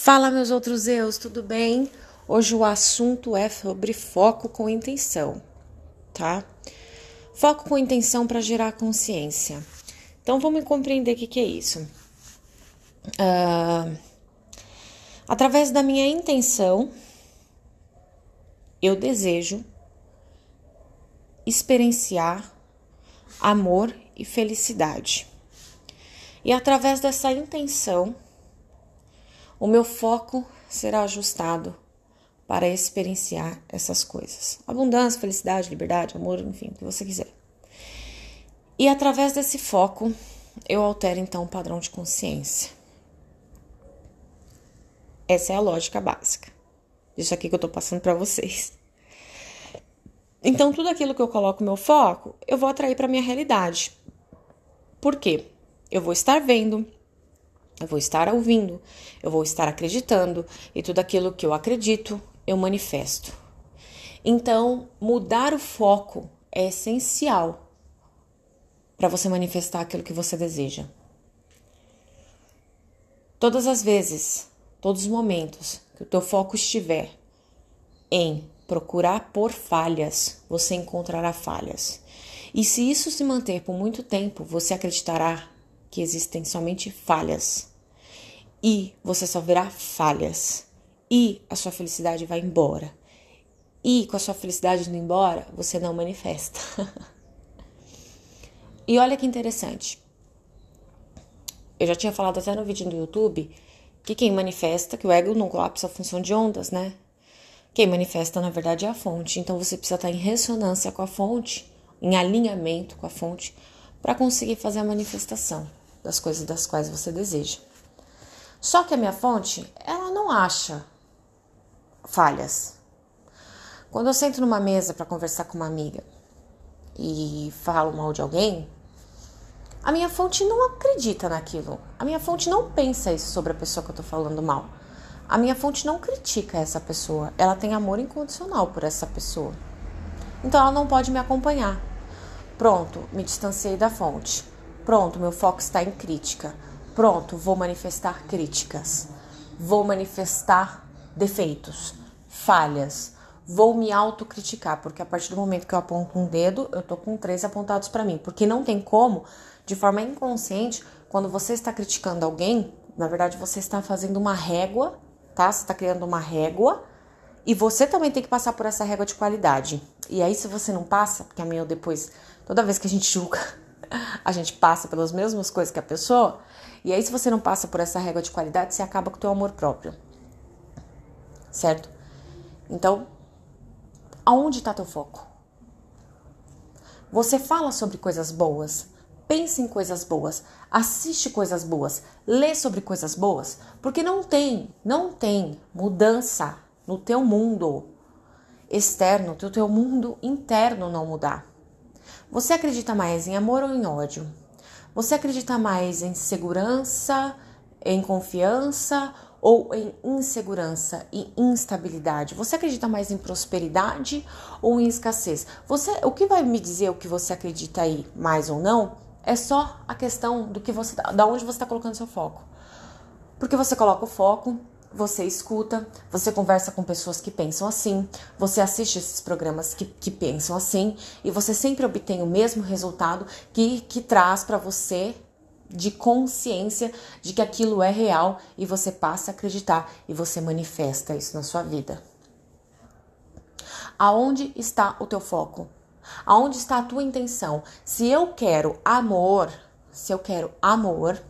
Fala, meus outros eus, tudo bem? Hoje o assunto é sobre foco com intenção, tá? Foco com intenção para gerar consciência. Então vamos compreender o que, que é isso. Uh, através da minha intenção, eu desejo experienciar amor e felicidade. E através dessa intenção, o meu foco será ajustado para experienciar essas coisas. Abundância, felicidade, liberdade, amor, enfim, o que você quiser. E através desse foco, eu altero então o padrão de consciência. Essa é a lógica básica. Isso aqui que eu tô passando para vocês. Então, tudo aquilo que eu coloco meu foco, eu vou atrair para minha realidade. Por quê? Eu vou estar vendo, eu vou estar ouvindo, eu vou estar acreditando e tudo aquilo que eu acredito, eu manifesto. Então, mudar o foco é essencial para você manifestar aquilo que você deseja. Todas as vezes, todos os momentos que o teu foco estiver em procurar por falhas, você encontrará falhas. E se isso se manter por muito tempo, você acreditará que existem somente falhas. E você só verá falhas. E a sua felicidade vai embora. E com a sua felicidade indo embora, você não manifesta. e olha que interessante. Eu já tinha falado até no vídeo do YouTube que quem manifesta, que o ego não colapsa a função de ondas, né? Quem manifesta, na verdade, é a fonte. Então você precisa estar em ressonância com a fonte, em alinhamento com a fonte, para conseguir fazer a manifestação das coisas das quais você deseja. Só que a minha fonte, ela não acha falhas. Quando eu sento numa mesa para conversar com uma amiga e falo mal de alguém, a minha fonte não acredita naquilo. A minha fonte não pensa isso sobre a pessoa que eu tô falando mal. A minha fonte não critica essa pessoa. Ela tem amor incondicional por essa pessoa. Então ela não pode me acompanhar. Pronto, me distanciei da fonte. Pronto, meu foco está em crítica. Pronto, vou manifestar críticas. Vou manifestar defeitos, falhas. Vou me autocriticar, porque a partir do momento que eu aponto um dedo, eu tô com três apontados para mim. Porque não tem como, de forma inconsciente, quando você está criticando alguém, na verdade você está fazendo uma régua, tá? Você está criando uma régua e você também tem que passar por essa régua de qualidade. E aí, se você não passa, porque a minha depois, toda vez que a gente julga a gente passa pelas mesmas coisas que a pessoa, e aí se você não passa por essa régua de qualidade, você acaba com o teu amor próprio. Certo? Então, aonde está teu foco? Você fala sobre coisas boas, pensa em coisas boas, assiste coisas boas, lê sobre coisas boas, porque não tem, não tem mudança no teu mundo externo, no teu mundo interno não mudar. Você acredita mais em amor ou em ódio? Você acredita mais em segurança, em confiança ou em insegurança e instabilidade? Você acredita mais em prosperidade ou em escassez? Você, o que vai me dizer o que você acredita aí, mais ou não, é só a questão do que você, da onde você está colocando seu foco. Porque você coloca o foco você escuta, você conversa com pessoas que pensam assim, você assiste esses programas que, que pensam assim e você sempre obtém o mesmo resultado que, que traz para você de consciência de que aquilo é real e você passa a acreditar e você manifesta isso na sua vida. Aonde está o teu foco? Aonde está a tua intenção? Se eu quero amor, se eu quero amor,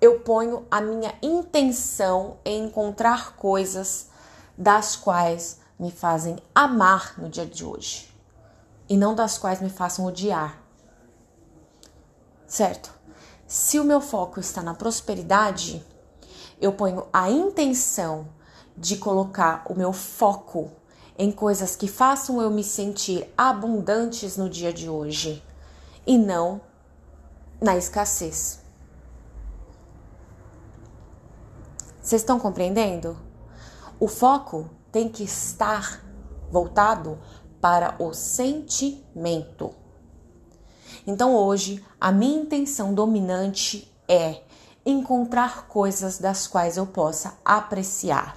eu ponho a minha intenção em encontrar coisas das quais me fazem amar no dia de hoje e não das quais me façam odiar. Certo? Se o meu foco está na prosperidade, eu ponho a intenção de colocar o meu foco em coisas que façam eu me sentir abundantes no dia de hoje e não na escassez. Vocês estão compreendendo? O foco tem que estar voltado para o sentimento. Então hoje a minha intenção dominante é encontrar coisas das quais eu possa apreciar.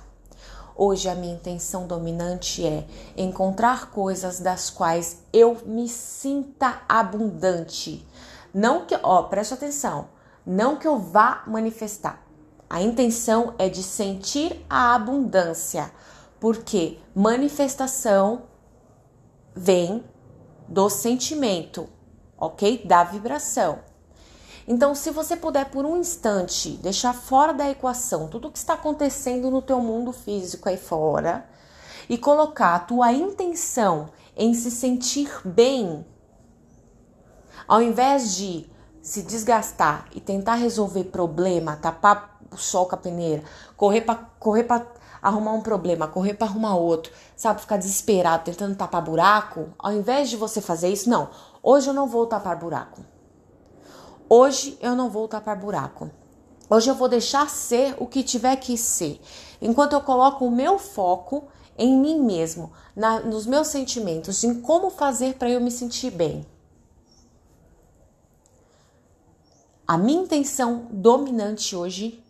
Hoje a minha intenção dominante é encontrar coisas das quais eu me sinta abundante. Não que, ó, preste atenção, não que eu vá manifestar. A intenção é de sentir a abundância, porque manifestação vem do sentimento, ok? Da vibração. Então, se você puder por um instante deixar fora da equação tudo o que está acontecendo no teu mundo físico aí fora e colocar a tua intenção em se sentir bem, ao invés de se desgastar e tentar resolver problema, tapar o sol com a peneira, correr para correr para arrumar um problema, correr para arrumar outro, sabe, ficar desesperado tentando tapar buraco, ao invés de você fazer isso, não. Hoje eu não vou tapar buraco. Hoje eu não vou tapar buraco. Hoje eu vou deixar ser o que tiver que ser. Enquanto eu coloco o meu foco em mim mesmo, na, nos meus sentimentos, em como fazer para eu me sentir bem. A minha intenção dominante hoje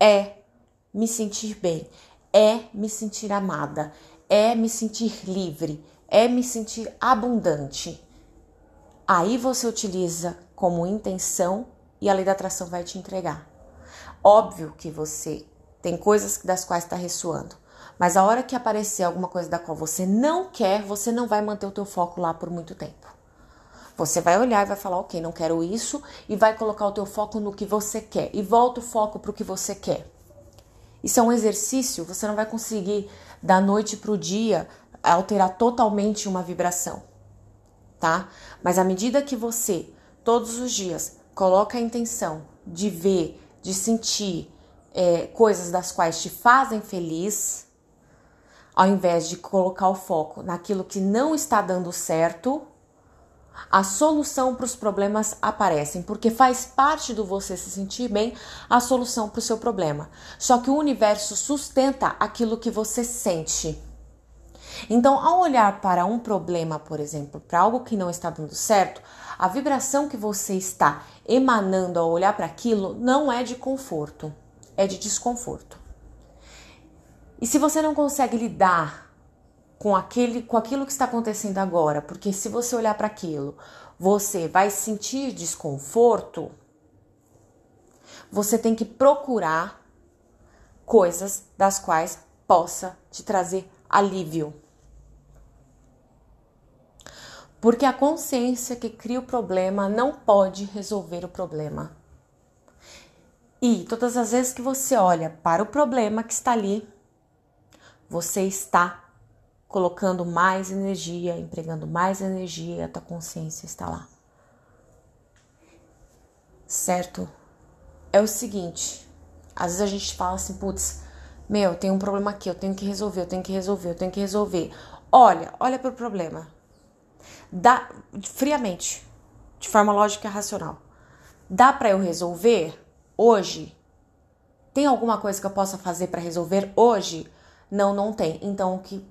é me sentir bem, é me sentir amada, é me sentir livre, é me sentir abundante. Aí você utiliza como intenção e a lei da atração vai te entregar. Óbvio que você tem coisas das quais está ressoando, mas a hora que aparecer alguma coisa da qual você não quer, você não vai manter o teu foco lá por muito tempo. Você vai olhar e vai falar, ok, não quero isso, e vai colocar o teu foco no que você quer e volta o foco para o que você quer. Isso é um exercício, você não vai conseguir da noite para o dia alterar totalmente uma vibração, tá? Mas à medida que você todos os dias coloca a intenção de ver, de sentir é, coisas das quais te fazem feliz, ao invés de colocar o foco naquilo que não está dando certo, a solução para os problemas aparecem, porque faz parte do você se sentir bem a solução para o seu problema. Só que o universo sustenta aquilo que você sente. Então, ao olhar para um problema, por exemplo, para algo que não está dando certo, a vibração que você está emanando ao olhar para aquilo não é de conforto, é de desconforto. E se você não consegue lidar com aquele com aquilo que está acontecendo agora, porque se você olhar para aquilo, você vai sentir desconforto, você tem que procurar coisas das quais possa te trazer alívio. Porque a consciência que cria o problema não pode resolver o problema. E todas as vezes que você olha para o problema que está ali, você está colocando mais energia, empregando mais energia a tua consciência está lá. Certo? É o seguinte, às vezes a gente fala assim, putz, meu, tem um problema aqui, eu tenho que resolver, eu tenho que resolver, eu tenho que resolver. Olha, olha para o problema dá friamente, de forma lógica e racional. Dá para eu resolver hoje? Tem alguma coisa que eu possa fazer para resolver hoje? Não, não tem. Então o que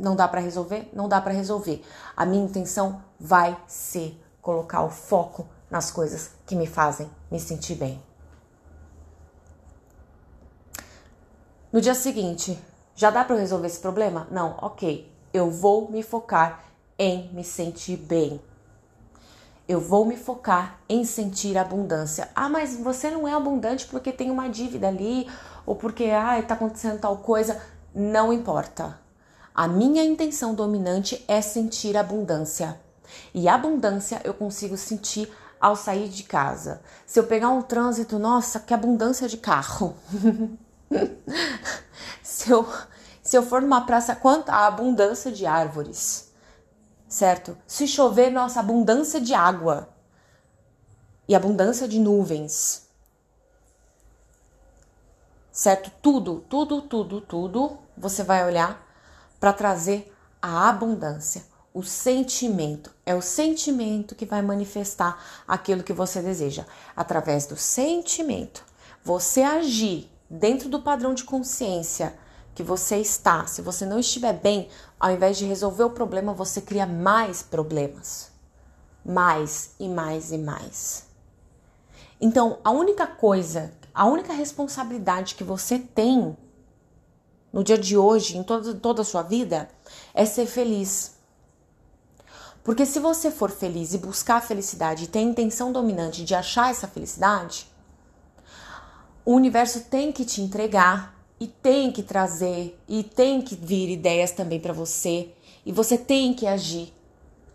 não dá para resolver? Não dá para resolver. A minha intenção vai ser colocar o foco nas coisas que me fazem me sentir bem. No dia seguinte, já dá para resolver esse problema? Não, ok. Eu vou me focar em me sentir bem. Eu vou me focar em sentir abundância. Ah, mas você não é abundante porque tem uma dívida ali ou porque ah, está acontecendo tal coisa. Não importa. A minha intenção dominante é sentir abundância. E abundância eu consigo sentir ao sair de casa. Se eu pegar um trânsito, nossa, que abundância de carro. se, eu, se eu for numa praça, quanta abundância de árvores certo? Se chover, nossa, abundância de água e abundância de nuvens, certo? Tudo, tudo, tudo, tudo você vai olhar para trazer a abundância. O sentimento é o sentimento que vai manifestar aquilo que você deseja. Através do sentimento, você agir dentro do padrão de consciência que você está, se você não estiver bem, ao invés de resolver o problema, você cria mais problemas. Mais e mais e mais. Então, a única coisa, A única responsabilidade que você tem no dia de hoje, em toda, toda a sua vida, é ser feliz. Porque se você for feliz e buscar a felicidade e ter a intenção dominante de achar essa felicidade, o universo tem que te entregar e tem que trazer e tem que vir ideias também para você e você tem que agir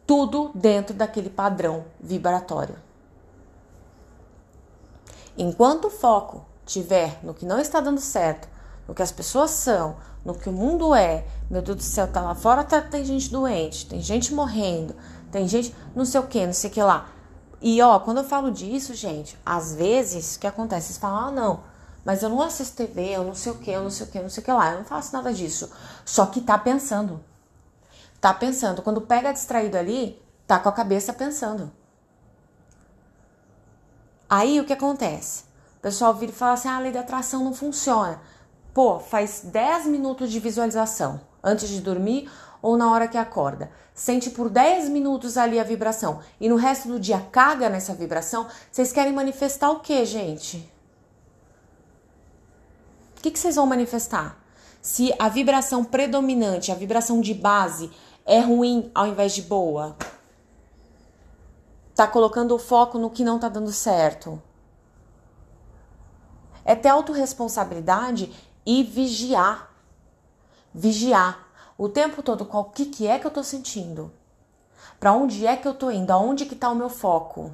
tudo dentro daquele padrão vibratório. Enquanto o foco tiver no que não está dando certo, no que as pessoas são, no que o mundo é, meu Deus do céu, tá lá fora, tá, tem gente doente, tem gente morrendo, tem gente não sei o que, não sei o que lá. E ó, quando eu falo disso, gente, às vezes o que acontece? Vocês falam, ah, não, mas eu não assisto TV, eu não sei o que, eu não sei o que, não sei o que lá, eu não faço nada disso. Só que tá pensando. Tá pensando. Quando pega distraído ali, tá com a cabeça pensando. Aí o que acontece? O pessoal vira e fala assim: ah, a lei da atração não funciona. Pô, faz 10 minutos de visualização antes de dormir ou na hora que acorda. Sente por 10 minutos ali a vibração e no resto do dia caga nessa vibração. Vocês querem manifestar o que, gente? O que, vocês vão manifestar? Se a vibração predominante, a vibração de base, é ruim ao invés de boa? Tá colocando o foco no que não tá dando certo? É ter autorresponsabilidade e vigiar. Vigiar o tempo todo qual que, que é que eu tô sentindo. Para onde é que eu tô indo? Aonde que tá o meu foco?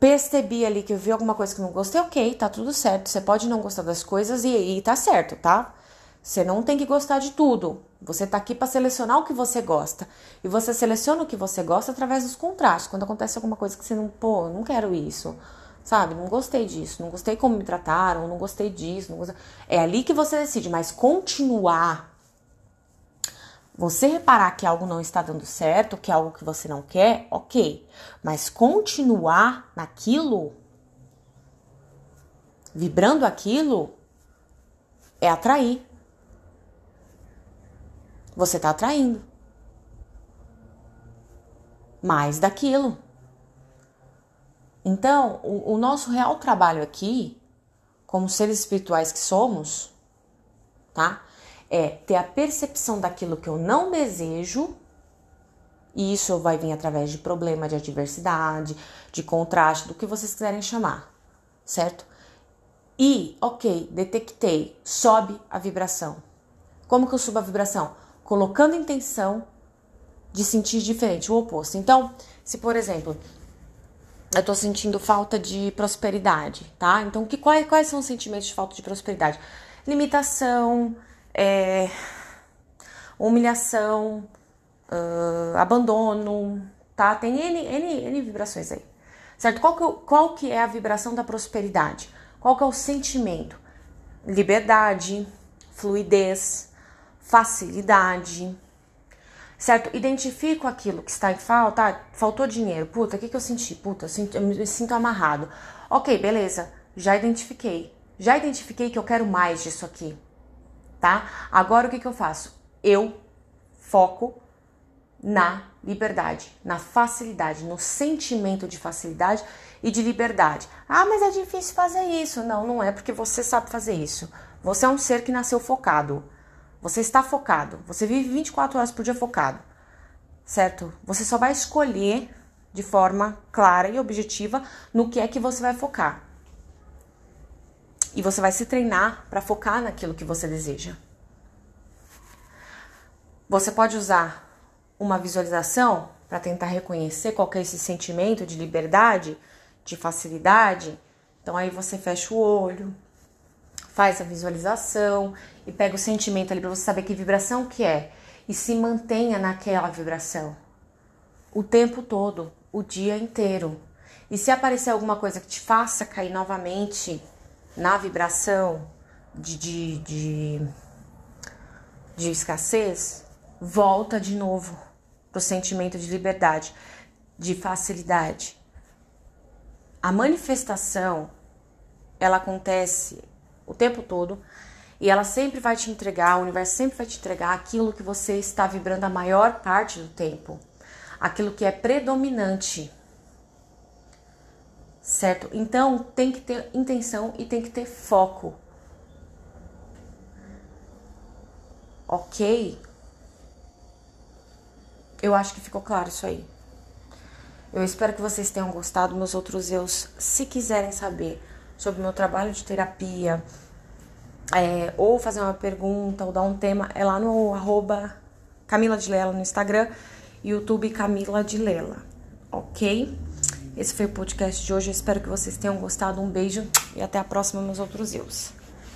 Percebi ali que eu vi alguma coisa que não gostei, ok, tá tudo certo. Você pode não gostar das coisas e, e tá certo, tá? Você não tem que gostar de tudo. Você tá aqui para selecionar o que você gosta. E você seleciona o que você gosta através dos contrastes. Quando acontece alguma coisa que você não, pô, não quero isso sabe? Não gostei disso, não gostei como me trataram, não gostei disso, não gostei... é ali que você decide, mas continuar você reparar que algo não está dando certo, que é algo que você não quer, ok. Mas continuar naquilo, vibrando aquilo, é atrair. Você está atraindo mais daquilo. Então, o, o nosso real trabalho aqui, como seres espirituais que somos, tá? É ter a percepção daquilo que eu não desejo, e isso vai vir através de problema, de adversidade, de contraste, do que vocês quiserem chamar, certo? E, ok, detectei, sobe a vibração. Como que eu subo a vibração? Colocando intenção de sentir diferente, o oposto. Então, se por exemplo, eu tô sentindo falta de prosperidade, tá? Então, que, quais, quais são os sentimentos de falta de prosperidade? Limitação, é, humilhação, uh, abandono, tá? Tem N, N, N vibrações aí, certo? Qual que, qual que é a vibração da prosperidade? Qual que é o sentimento? Liberdade, fluidez, facilidade, certo? Identifico aquilo que está em falta, ah, faltou dinheiro, puta, o que, que eu senti? Puta, eu, eu me sinto amarrado. Ok, beleza, já identifiquei. Já identifiquei que eu quero mais disso aqui, tá? Agora o que, que eu faço? Eu foco na liberdade, na facilidade, no sentimento de facilidade e de liberdade. Ah, mas é difícil fazer isso. Não, não é porque você sabe fazer isso. Você é um ser que nasceu focado. Você está focado. Você vive 24 horas por dia focado. Certo? Você só vai escolher de forma clara e objetiva no que é que você vai focar. E você vai se treinar para focar naquilo que você deseja. Você pode usar uma visualização para tentar reconhecer qual é esse sentimento de liberdade, de facilidade. Então aí você fecha o olho, faz a visualização e pega o sentimento ali para você saber que vibração que é e se mantenha naquela vibração o tempo todo, o dia inteiro. E se aparecer alguma coisa que te faça cair novamente na vibração de, de, de, de escassez, volta de novo pro sentimento de liberdade, de facilidade. A manifestação ela acontece o tempo todo. E ela sempre vai te entregar, o universo sempre vai te entregar aquilo que você está vibrando a maior parte do tempo, aquilo que é predominante. certo? Então tem que ter intenção e tem que ter foco. Ok? Eu acho que ficou claro isso aí. Eu espero que vocês tenham gostado. Meus outros eus, se quiserem saber sobre o meu trabalho de terapia, é, ou fazer uma pergunta, ou dar um tema, é lá no arroba Camila de Lela no Instagram, YouTube Camila de Lela, ok? Esse foi o podcast de hoje. Eu espero que vocês tenham gostado. Um beijo e até a próxima, meus outros eus.